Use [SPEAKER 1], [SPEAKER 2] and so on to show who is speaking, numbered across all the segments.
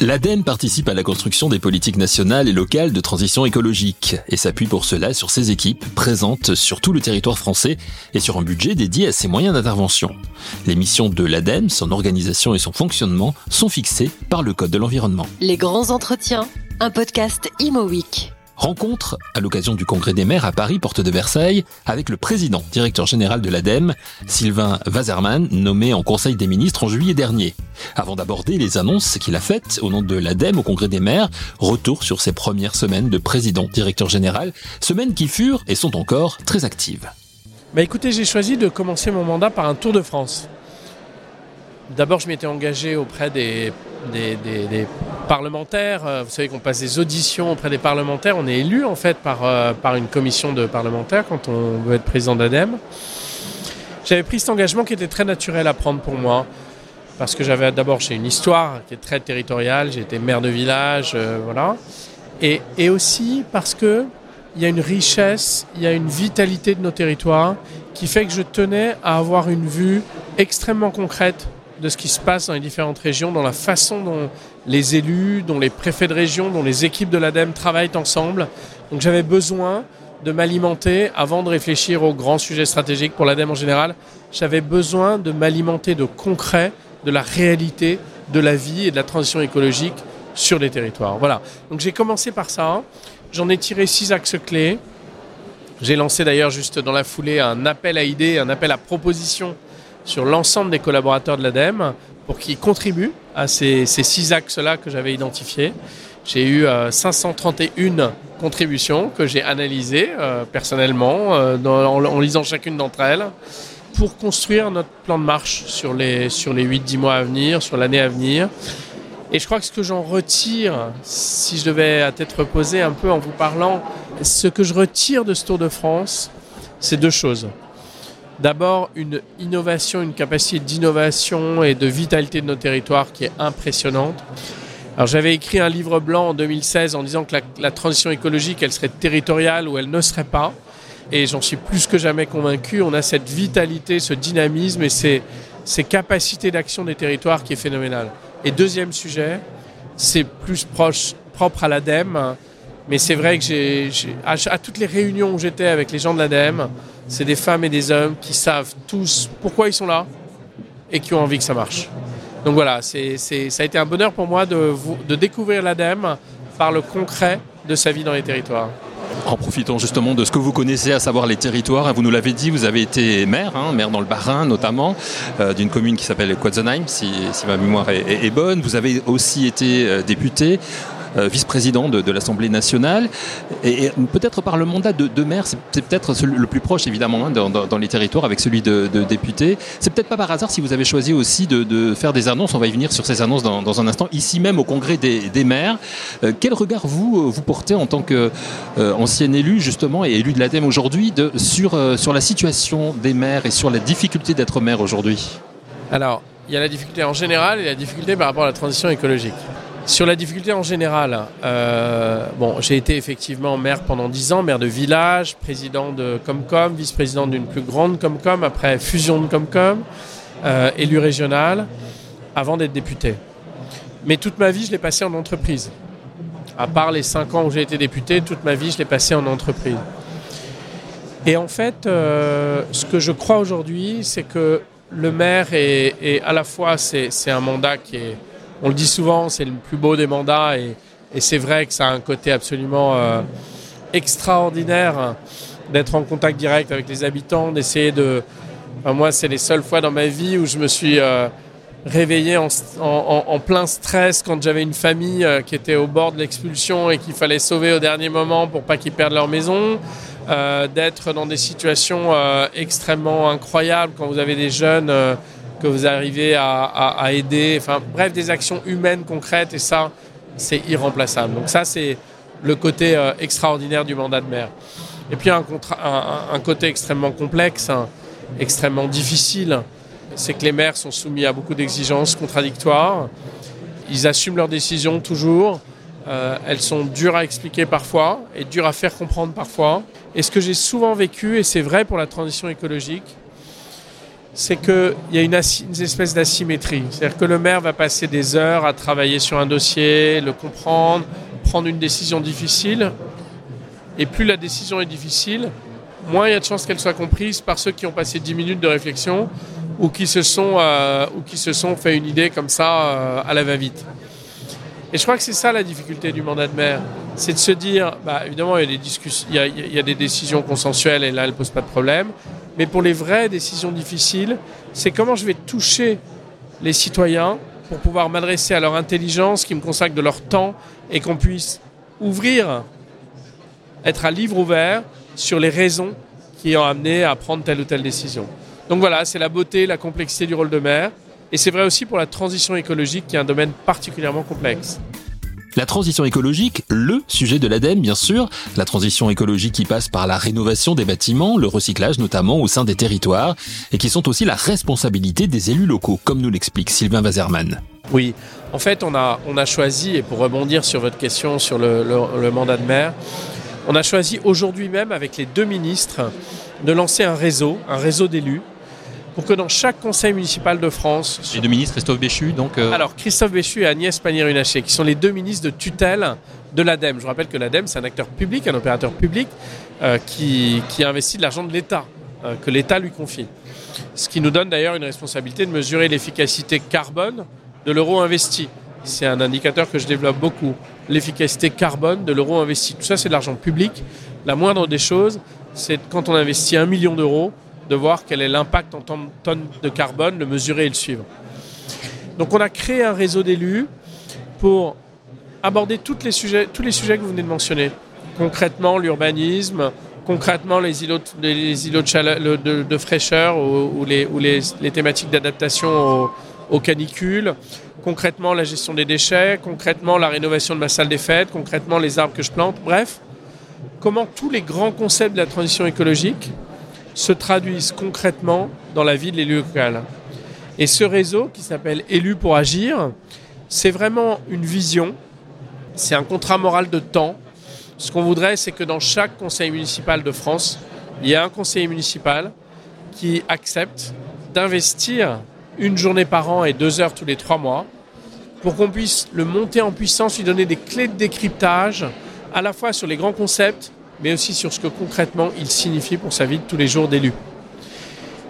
[SPEAKER 1] L'ADEME participe à la construction des politiques nationales et locales de transition écologique et s'appuie pour cela sur ses équipes présentes sur tout le territoire français et sur un budget dédié à ses moyens d'intervention. Les missions de l'ADEME, son organisation et son fonctionnement sont fixées par le Code de l'environnement.
[SPEAKER 2] Les grands entretiens, un podcast Imo.
[SPEAKER 1] Rencontre à l'occasion du congrès des maires à Paris, porte de Versailles, avec le président, directeur général de l'ADEME, Sylvain Wazerman, nommé en Conseil des ministres en juillet dernier. Avant d'aborder les annonces qu'il a faites au nom de l'ADEME au congrès des maires, retour sur ses premières semaines de président, directeur général, semaines qui furent et sont encore très actives.
[SPEAKER 3] Bah écoutez, j'ai choisi de commencer mon mandat par un tour de France. D'abord, je m'étais engagé auprès des, parlementaires. Euh, vous savez qu'on passe des auditions auprès des parlementaires. On est élu en fait par, euh, une commission de parlementaires quand on veut être président d'ADEME. J'avais pris cet engagement qui était très naturel à prendre pour moi. Parce que j'avais d'abord, j'ai une histoire qui est très territoriale. J'ai été maire de village, euh, voilà. Et, et aussi parce que il y a une richesse, il y a une vitalité de nos territoires qui fait que je tenais à avoir une vue extrêmement concrète de ce qui se passe dans les différentes régions, dans la façon dont les élus, dont les préfets de région, dont les équipes de l'ADEME travaillent ensemble. Donc j'avais besoin de m'alimenter avant de réfléchir aux grands sujets stratégiques pour l'ADEME en général. J'avais besoin de m'alimenter de concret, de la réalité de la vie et de la transition écologique sur les territoires. Voilà. Donc j'ai commencé par ça. J'en ai tiré six axes clés. J'ai lancé d'ailleurs juste dans la foulée un appel à idées, un appel à propositions sur l'ensemble des collaborateurs de l'ADEME pour qu'ils contribuent à ces, six axes-là que j'avais identifiés. J'ai eu 531 euh, contributions que j'ai analysées euh, personnellement euh, en, lisant chacune d'entre elles pour construire notre plan de marche sur les, sur les 8-10 mois à venir, sur l'année à venir. Et je crois que ce que j'en retire, si je devais à tête reposée un peu en vous parlant, ce que je retire de ce Tour de France, c'est deux choses. D'abord, une innovation, une capacité d'innovation et de vitalité de nos territoires qui est impressionnante. Alors j'avais écrit un livre blanc en 2016 en disant que la, transition écologique, elle serait territoriale ou elle ne serait pas. Et j'en suis plus que jamais convaincu. On a cette vitalité, ce dynamisme et ces, ces capacités d'action des territoires qui est phénoménale. Et deuxième sujet, c'est plus proche, propre à l'ADEME. Mais c'est vrai que j'ai, à, toutes les réunions où j'étais avec les gens de l'ADEME, c'est des femmes et des hommes qui savent tous pourquoi ils sont là et qui ont envie que ça marche. Donc voilà, c'est, ça a été un bonheur pour moi de, de découvrir l'ADEME par le concret de sa vie dans les territoires.
[SPEAKER 1] En profitant justement de ce que vous connaissez, à savoir les territoires, vous nous l'avez dit, vous avez été maire, hein, maire dans le Bas-Rhin notamment, euh, d'une commune qui s'appelle Quatzenheim, si, ma mémoire est, est, bonne. Vous avez aussi été euh, député. Euh, vice-président de, l'Assemblée nationale. Et, peut-être par le mandat de, maire, c'est peut-être le plus proche évidemment hein, dans, les territoires avec celui de, député. C'est peut-être pas par hasard si vous avez choisi aussi de, faire des annonces. On va y venir sur ces annonces dans, un instant. Ici même au congrès des, maires, euh, quel regard vous euh, vous portez en tant qu'ancien élu justement et élu de l'ADEME aujourd'hui sur la situation des maires et sur la difficulté d'être maire aujourd'hui?
[SPEAKER 3] Alors, il y a la difficulté en général et la difficulté par rapport à la transition écologique. Sur la difficulté en général, euh, j'ai été effectivement maire pendant 10 ans, maire de village, président de Comcom, vice-président d'une plus grande Comcom, après fusion de Comcom, euh, élu régional, avant d'être député. Mais toute ma vie, je l'ai passé en entreprise. À part les 5 ans où j'ai été député, toute ma vie, je l'ai passé en entreprise. Et en fait, euh, ce que je crois aujourd'hui, c'est que le maire est à la fois, c'est un mandat qui est on le dit souvent, c'est le plus beau des mandats et, c'est vrai que ça a un côté absolument euh, extraordinaire d'être en contact direct avec les habitants, d'essayer de... moi, c'est les seules fois dans ma vie où je me suis euh, réveillé en, plein stress quand j'avais une famille euh, qui était au bord de l'expulsion et qu'il fallait sauver au dernier moment pour pas qu'ils perdent leur maison. d'être dans des situations extrêmement incroyables quand vous avez des jeunes que vous arrivez à, aider. Enfin, bref, des actions humaines concrètes et ça, c'est irremplaçable. Donc ça, c'est le côté euh, extraordinaire du mandat de maire. Et puis un, un, côté extrêmement complexe, hein, extrêmement difficile, c'est que les maires sont soumis à beaucoup d'exigences contradictoires. Ils assument leurs décisions toujours. Euh, elles sont dures à expliquer parfois et dures à faire comprendre parfois. Et ce que j'ai souvent vécu, et c'est vrai pour la transition écologique, c'est qu'il y a une, espèce d'asymétrie. C'est-à-dire que le maire va passer des heures à travailler sur un dossier, le comprendre, prendre une décision difficile. Et plus la décision est difficile, moins il y a de chances qu'elle soit comprise par ceux qui ont passé 10 minutes de réflexion ou qui se sont, euh, ou qui se sont fait une idée comme ça euh, à la va-vite. Et je crois que c'est ça la difficulté du mandat de maire, c'est de se dire, bah, évidemment, il y, a des discussions, il, y a, il y a des décisions consensuelles et là, elles ne posent pas de problème. Mais pour les vraies décisions difficiles, c'est comment je vais toucher les citoyens pour pouvoir m'adresser à leur intelligence, qui me consacre de leur temps et qu'on puisse ouvrir, être à livre ouvert sur les raisons qui ont amené à prendre telle ou telle décision. Donc voilà, c'est la beauté, la complexité du rôle de maire. Et c'est vrai aussi pour la transition écologique, qui est un domaine particulièrement complexe.
[SPEAKER 1] La transition écologique, le sujet de l'ADEME bien sûr, la transition écologique qui passe par la rénovation des bâtiments, le recyclage notamment au sein des territoires, et qui sont aussi la responsabilité des élus locaux, comme nous l'explique Sylvain Wazerman.
[SPEAKER 3] Oui, en fait on a, on a choisi, et pour rebondir sur votre question sur le, le, le mandat de maire, on a choisi aujourd'hui même avec les deux ministres de lancer un réseau, un réseau d'élus, pour que dans chaque conseil municipal de France.
[SPEAKER 1] Les deux ministres, Christophe Béchu, donc.
[SPEAKER 3] Euh... Alors, Christophe Béchu et Agnès Pannier-Runacher, qui sont les deux ministres de tutelle de l'ADEME. Je rappelle que l'ADEME, c'est un acteur public, un opérateur public, euh, qui, qui, investit de l'argent de l'État, euh, que l'État lui confie. Ce qui nous donne d'ailleurs une responsabilité de mesurer l'efficacité carbone de l'euro investi. C'est un indicateur que je développe beaucoup. L'efficacité carbone de l'euro investi. Tout ça, c'est de l'argent public. La moindre des choses, c'est quand on investit un million d'euros, de voir quel est l'impact en tonnes de carbone, le mesurer et le suivre. Donc on a créé un réseau d'élus pour aborder tous les sujets que vous venez de mentionner. Concrètement, l'urbanisme, concrètement les îlots, de, fraîcheur ou, les thématiques d'adaptation aux, aux, canicules, concrètement la gestion des déchets, concrètement la rénovation de ma salle des fêtes, concrètement les arbres que je plante, bref, comment tous les grands concepts de la transition écologique se traduisent concrètement dans la vie de l'élu local. Et ce réseau qui s'appelle Élu pour agir, c'est vraiment une vision, c'est un contrat moral de temps. Ce qu'on voudrait, c'est que dans chaque conseil municipal de France, il y ait un conseiller municipal qui accepte d'investir une journée par an et deux heures tous les trois mois pour qu'on puisse le monter en puissance, lui donner des clés de décryptage à la fois sur les grands concepts, mais aussi sur ce que concrètement il signifie pour sa vie de tous les jours d'élu.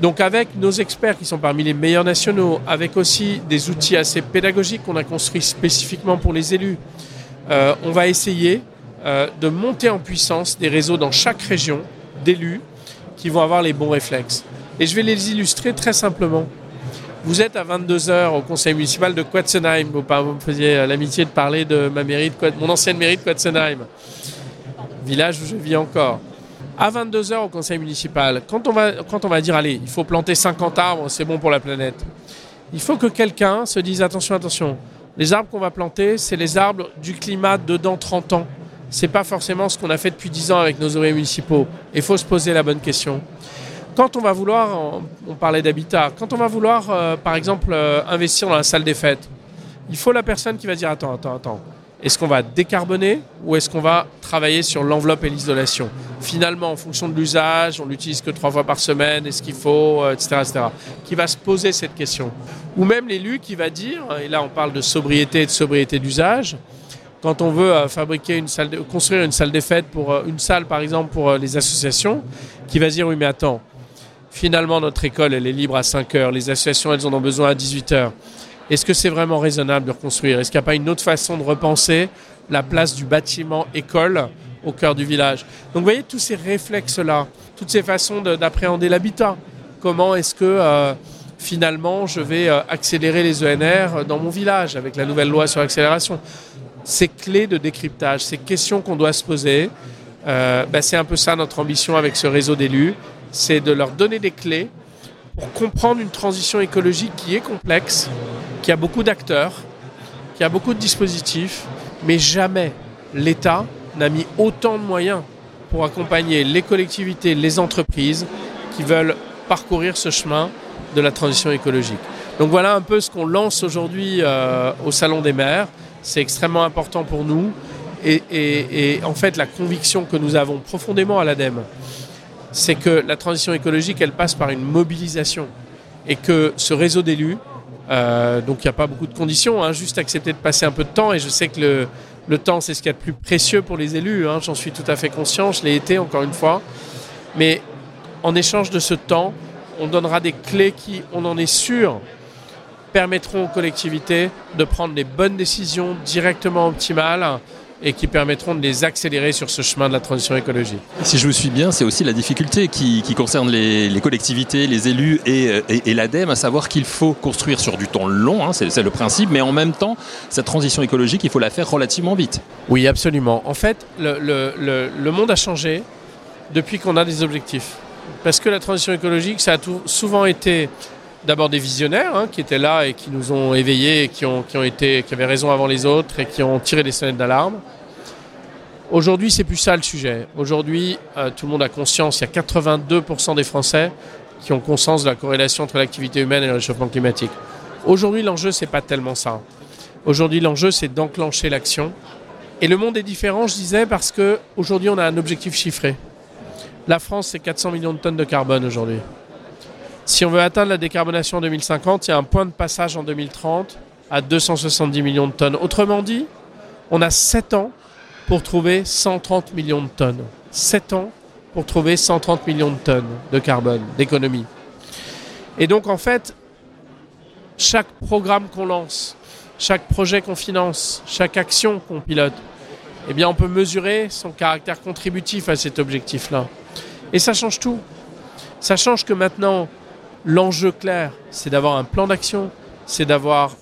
[SPEAKER 3] Donc avec nos experts qui sont parmi les meilleurs nationaux, avec aussi des outils assez pédagogiques qu'on a construits spécifiquement pour les élus, euh, on va essayer euh, de monter en puissance des réseaux dans chaque région d'élus qui vont avoir les bons réflexes. Et je vais les illustrer très simplement. Vous êtes à 22h au conseil municipal de Quatzenheim. Vous, me faisiez l'amitié de parler de ma mairie de mon ancienne mairie de Quatzenheim village où je vis encore. À 22h au conseil municipal, quand on, va, dire, allez, il faut planter 50 arbres, c'est bon pour la planète, il faut que quelqu'un se dise, attention, attention, les arbres qu'on va planter, c'est les arbres du climat de dans 30 ans. C'est pas forcément ce qu'on a fait depuis 10 ans avec nos ouvriers municipaux. Il faut se poser la bonne question. Quand on va vouloir, on parlait d'habitat, quand on va vouloir, euh, par exemple, euh, investir dans la salle des fêtes, il faut la personne qui va dire, attends, attends, attends, est-ce qu'on va décarboner ou est-ce qu'on va travailler sur l'enveloppe et l'isolation? Finalement, en fonction de l'usage, on l'utilise que trois fois par semaine, est-ce qu'il faut, etc., etc. Qui va se poser cette question? Ou même l'élu qui va dire, et là on parle de sobriété et de sobriété d'usage, quand on veut fabriquer une salle, construire une salle des fêtes pour une salle par exemple pour les associations, qui va dire oui mais attends, finalement notre école elle est libre à 5 heures, les associations elles en ont besoin à 18 heures. Est-ce que c'est vraiment raisonnable de reconstruire? Est-ce qu'il n'y a pas une autre façon de repenser la place du bâtiment école au cœur du village? Donc vous voyez tous ces réflexes-là, toutes ces façons d'appréhender l'habitat. Comment est-ce que euh, finalement je vais euh, accélérer les ENR dans mon village avec la nouvelle loi sur l'accélération? Ces clés de décryptage, ces questions qu'on doit se poser, euh, ben c'est un peu ça notre ambition avec ce réseau d'élus, c'est de leur donner des clés pour comprendre une transition écologique qui est complexe, qui a beaucoup d'acteurs, qui a beaucoup de dispositifs, mais jamais l'État n'a mis autant de moyens pour accompagner les collectivités, les entreprises qui veulent parcourir ce chemin de la transition écologique. Donc voilà un peu ce qu'on lance aujourd'hui euh, au Salon des maires. C'est extrêmement important pour nous. Et, et, et, en fait, la conviction que nous avons profondément à l'ADEME, c'est que la transition écologique, elle passe par une mobilisation. et que ce réseau d'élus, euh, donc il n'y a pas beaucoup de conditions, hein, juste accepter de passer un peu de temps, et je sais que le, temps c'est ce qu'il y a de plus précieux pour les élus, hein, j'en suis tout à fait conscient, je l'ai été encore une fois, mais en échange de ce temps, on donnera des clés qui, on en est sûr, permettront aux collectivités de prendre les bonnes décisions directement optimales et qui permettront de les accélérer sur ce chemin de la transition écologique.
[SPEAKER 1] Si je vous suis bien, c'est aussi la difficulté qui, qui concerne les, les, collectivités, les élus et, et, et l'ADEME, à savoir qu'il faut construire sur du temps long, hein, c'est le principe, mais en même temps, cette transition écologique, il faut la faire relativement vite.
[SPEAKER 3] Oui, absolument. En fait, le, le, le, le monde a changé depuis qu'on a des objectifs. Parce que la transition écologique, ça a tout, souvent été d'abord des visionnaires hein, qui étaient là et qui nous ont éveillés et qui, ont, qui, ont été, qui avaient raison avant les autres et qui ont tiré des sonnettes d'alarme. Aujourd'hui, c'est plus ça le sujet. Aujourd'hui, euh, tout le monde a conscience, il y a 82% des Français qui ont conscience de la corrélation entre l'activité humaine et le réchauffement climatique. Aujourd'hui, l'enjeu, c'est pas tellement ça. Aujourd'hui, l'enjeu, c'est d'enclencher l'action. Et le monde est différent, je disais, parce que aujourd'hui, on a un objectif chiffré. La France, c'est 400 millions de tonnes de carbone aujourd'hui. Si on veut atteindre la décarbonation en 2050, il y a un point de passage en 2030 à 270 millions de tonnes. Autrement dit, on a 7 ans pour trouver 130 millions de tonnes. 7 ans pour trouver 130 millions de tonnes de carbone, d'économie. Et donc en fait, chaque programme qu'on lance, chaque projet qu'on finance, chaque action qu'on pilote, eh bien on peut mesurer son caractère contributif à cet objectif-là. Et ça change tout. Ça change que maintenant, l'enjeu clair, c'est d'avoir un plan d'action, c'est d'avoir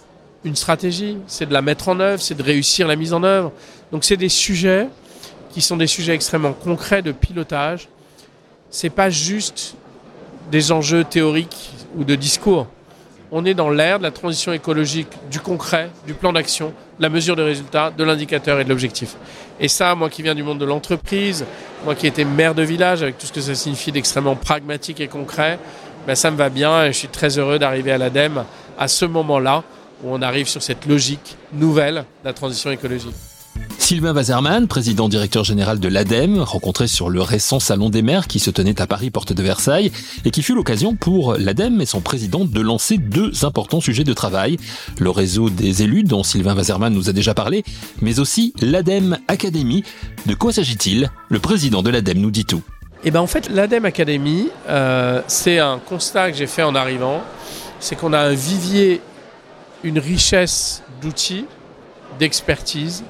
[SPEAKER 3] une stratégie, c'est de la mettre en œuvre, c'est de réussir la mise en œuvre. Donc c'est des sujets qui sont des sujets extrêmement concrets de pilotage. C'est pas juste des enjeux théoriques ou de discours. On est dans l'ère de la transition écologique, du concret, du plan d'action, de la mesure de résultat, de l'indicateur et de l'objectif. Et ça, moi qui viens du monde de l'entreprise, moi qui étais maire de village, avec tout ce que ça signifie d'extrêmement pragmatique et concret, ben ça me va bien et je suis très heureux d'arriver à l'ADEME à ce moment-là où on arrive sur cette logique nouvelle de la transition écologique.
[SPEAKER 1] Sylvain Wazerman, président directeur général de l'ADEME, rencontré sur le récent Salon des maires qui se tenait à Paris, porte de Versailles, et qui fut l'occasion pour l'ADEME et son président de lancer deux importants sujets de travail. Le réseau des élus, dont Sylvain Wazerman nous a déjà parlé, mais aussi l'ADEME Academy. De quoi s'agit-il? Le président de l'ADEME nous dit tout.
[SPEAKER 3] Eh ben en fait, l'ADEME Academy, euh, c'est un constat que j'ai fait en arrivant, c'est qu'on a un vivier, une richesse d'outils, d'expertise,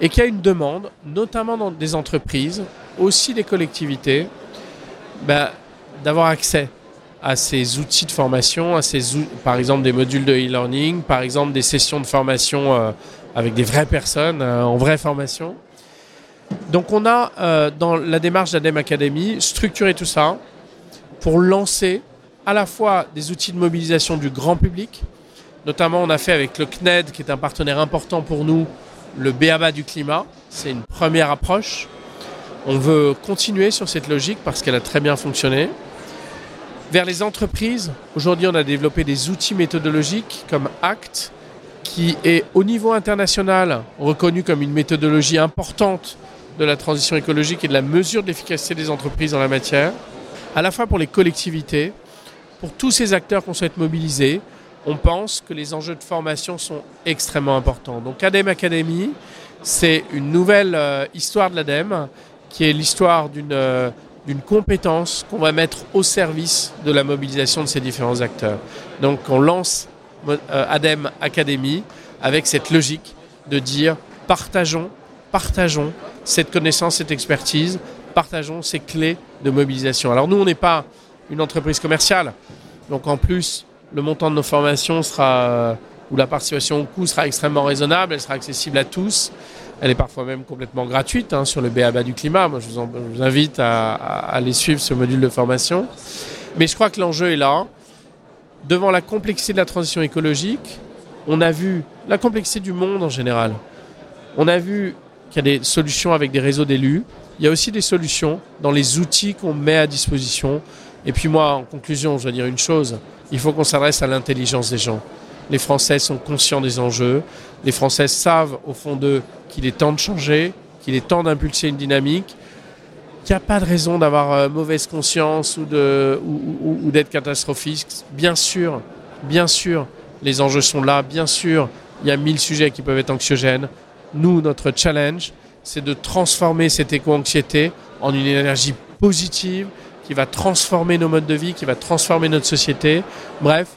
[SPEAKER 3] et qu'il y a une demande, notamment dans des entreprises, aussi des collectivités, ben, d'avoir accès à ces outils de formation, à ces par exemple des modules de e-learning, par exemple des sessions de formation euh, avec des vraies personnes euh, en vraie formation. Donc on a euh, dans la démarche d'ADEME Academy structuré tout ça pour lancer à la fois des outils de mobilisation du grand public, notamment on a fait avec le CNED qui est un partenaire important pour nous le BABA du climat. C'est une première approche. On veut continuer sur cette logique parce qu'elle a très bien fonctionné. Vers les entreprises, aujourd'hui on a développé des outils méthodologiques comme ACT, qui est au niveau international reconnu comme une méthodologie importante de la transition écologique et de la mesure de l'efficacité des entreprises en la matière, à la fois pour les collectivités, pour tous ces acteurs qu'on souhaite mobiliser, on pense que les enjeux de formation sont extrêmement importants. Donc ADEME Academy, c'est une nouvelle euh, histoire de l'ADEME, qui est l'histoire d'une euh, d'une compétence qu'on va mettre au service de la mobilisation de ces différents acteurs. Donc on lance euh, ADEME Academy avec cette logique de dire partageons, partageons cette connaissance, cette expertise, partageons ces clés de mobilisation. Alors nous, on n'est pas une entreprise commerciale, donc en plus, le montant de nos formations sera, ou la participation au coût sera extrêmement raisonnable, elle sera accessible à tous. Elle est parfois même complètement gratuite hein, sur le BABA du climat. Moi, je vous, invite à, aller suivre ce module de formation. Mais je crois que l'enjeu est là. Devant la complexité de la transition écologique, on a vu la complexité du monde en général. On a vu qu'il y a des solutions avec des réseaux d'élus. Il y a aussi des solutions dans les outils qu'on met à disposition. Et puis moi, en conclusion, je dois dire une chose. Il faut qu'on s'adresse à l'intelligence des gens. Les Français sont conscients des enjeux. Les Français savent au fond d'eux qu'il est temps de changer, qu'il est temps d'impulser une dynamique. qu'il n'y a pas de raison d'avoir euh, mauvaise conscience ou d'être catastrophique. Bien sûr, bien sûr, les enjeux sont là. Bien sûr, il y a mille sujets qui peuvent être anxiogènes. Nous, notre challenge, c'est de transformer cette éco-anxiété en une énergie positive qui va transformer nos modes de vie, qui va transformer notre société. Bref,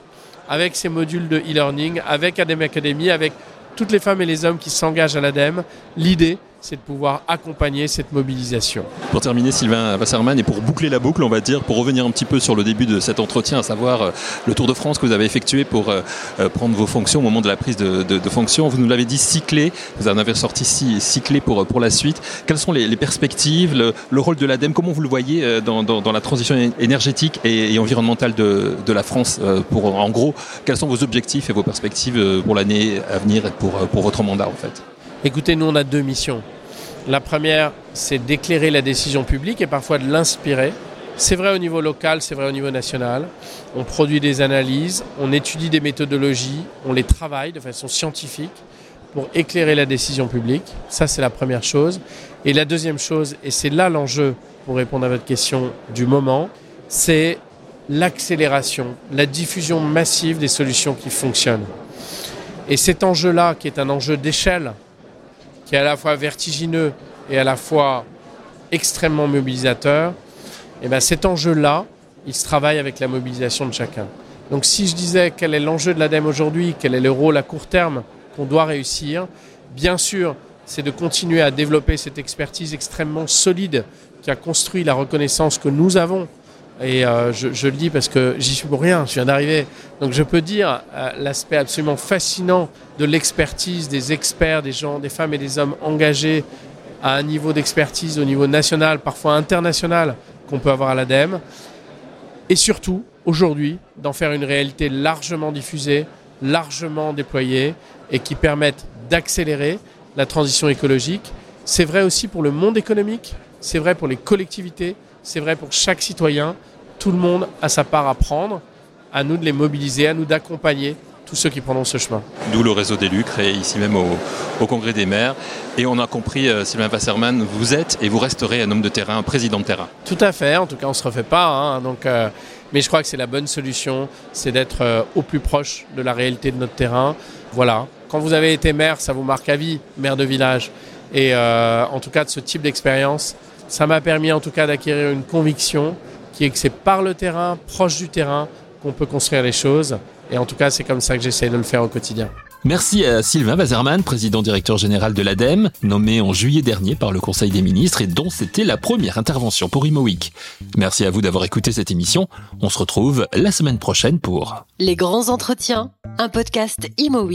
[SPEAKER 3] avec ces modules de e-learning, avec Adem Academy, avec toutes les femmes et les hommes qui s'engagent à l'ADEME, l'idée, c'est de pouvoir accompagner cette mobilisation.
[SPEAKER 1] Pour terminer, Sylvain Wasserman, et pour boucler la boucle, on va dire, pour revenir un petit peu sur le début de cet entretien, à savoir euh, le Tour de France que vous avez effectué pour euh, euh, prendre vos fonctions au moment de la prise de, de, fonction. Vous nous l'avez dit, cyclé, vous en avez sorti clés pour, pour la suite. Quelles sont les, perspectives, le, rôle de l'ADEME, comment vous le voyez dans, dans, la transition énergétique et, environnementale de, de, la France pour, En gros, quels sont vos objectifs et vos perspectives pour l'année à venir et pour, pour votre mandat en fait?
[SPEAKER 3] Écoutez, nous on a deux missions. La première, c'est d'éclairer la décision publique et parfois de l'inspirer. C'est vrai au niveau local, c'est vrai au niveau national. On produit des analyses, on étudie des méthodologies, on les travaille de façon scientifique pour éclairer la décision publique. Ça, c'est la première chose. Et la deuxième chose, et c'est là l'enjeu pour répondre à votre question du moment, c'est l'accélération, la diffusion massive des solutions qui fonctionnent. Et cet enjeu-là, qui est un enjeu d'échelle, qui est à la fois vertigineux et à la fois extrêmement mobilisateur, et eh bien cet enjeu-là, il se travaille avec la mobilisation de chacun. Donc si je disais quel est l'enjeu de l'ADEME aujourd'hui, quel est le rôle à court terme qu'on doit réussir, bien sûr, c'est de continuer à développer cette expertise extrêmement solide qui a construit la reconnaissance que nous avons et euh, je, le dis parce que j'y suis pour rien, je viens d'arriver. Donc je peux dire euh, l'aspect absolument fascinant de l'expertise des experts, des gens, des femmes et des hommes engagés à un niveau d'expertise au niveau national, parfois international, qu'on peut avoir à l'ADEME. Et surtout, aujourd'hui, d'en faire une réalité largement diffusée, largement déployée et qui permette d'accélérer la transition écologique. C'est vrai aussi pour le monde économique, c'est vrai pour les collectivités, c'est vrai pour chaque citoyen. Tout le monde a sa part à prendre. À nous de les mobiliser, à nous d'accompagner tous ceux qui prendront ce chemin.
[SPEAKER 1] D'où le réseau d'élus créé ici même au, Congrès des maires. Et on a compris, euh, Sylvain Wasserman, vous êtes et vous resterez un homme de terrain, un président de terrain.
[SPEAKER 3] Tout à fait, en tout cas on ne se refait pas. Hein. donc, euh, mais je crois que c'est la bonne solution, c'est d'être euh, au plus proche de la réalité de notre terrain. Voilà, quand vous avez été maire, ça vous marque à vie, maire de village. Et en tout cas de ce type d'expérience, ça m'a permis en tout cas d'acquérir une conviction qui est que c'est par le terrain, proche du terrain, qu'on peut construire les choses. Et en tout cas, c'est comme ça que j'essaie de le faire au quotidien.
[SPEAKER 1] Merci à Sylvain Wazerman, président directeur général de l'ADEME, nommé en juillet dernier par le Conseil des ministres et dont c'était la première intervention pour Imo Merci à vous d'avoir écouté cette émission. On se retrouve la semaine prochaine pour
[SPEAKER 2] Les grands entretiens, un podcast Imo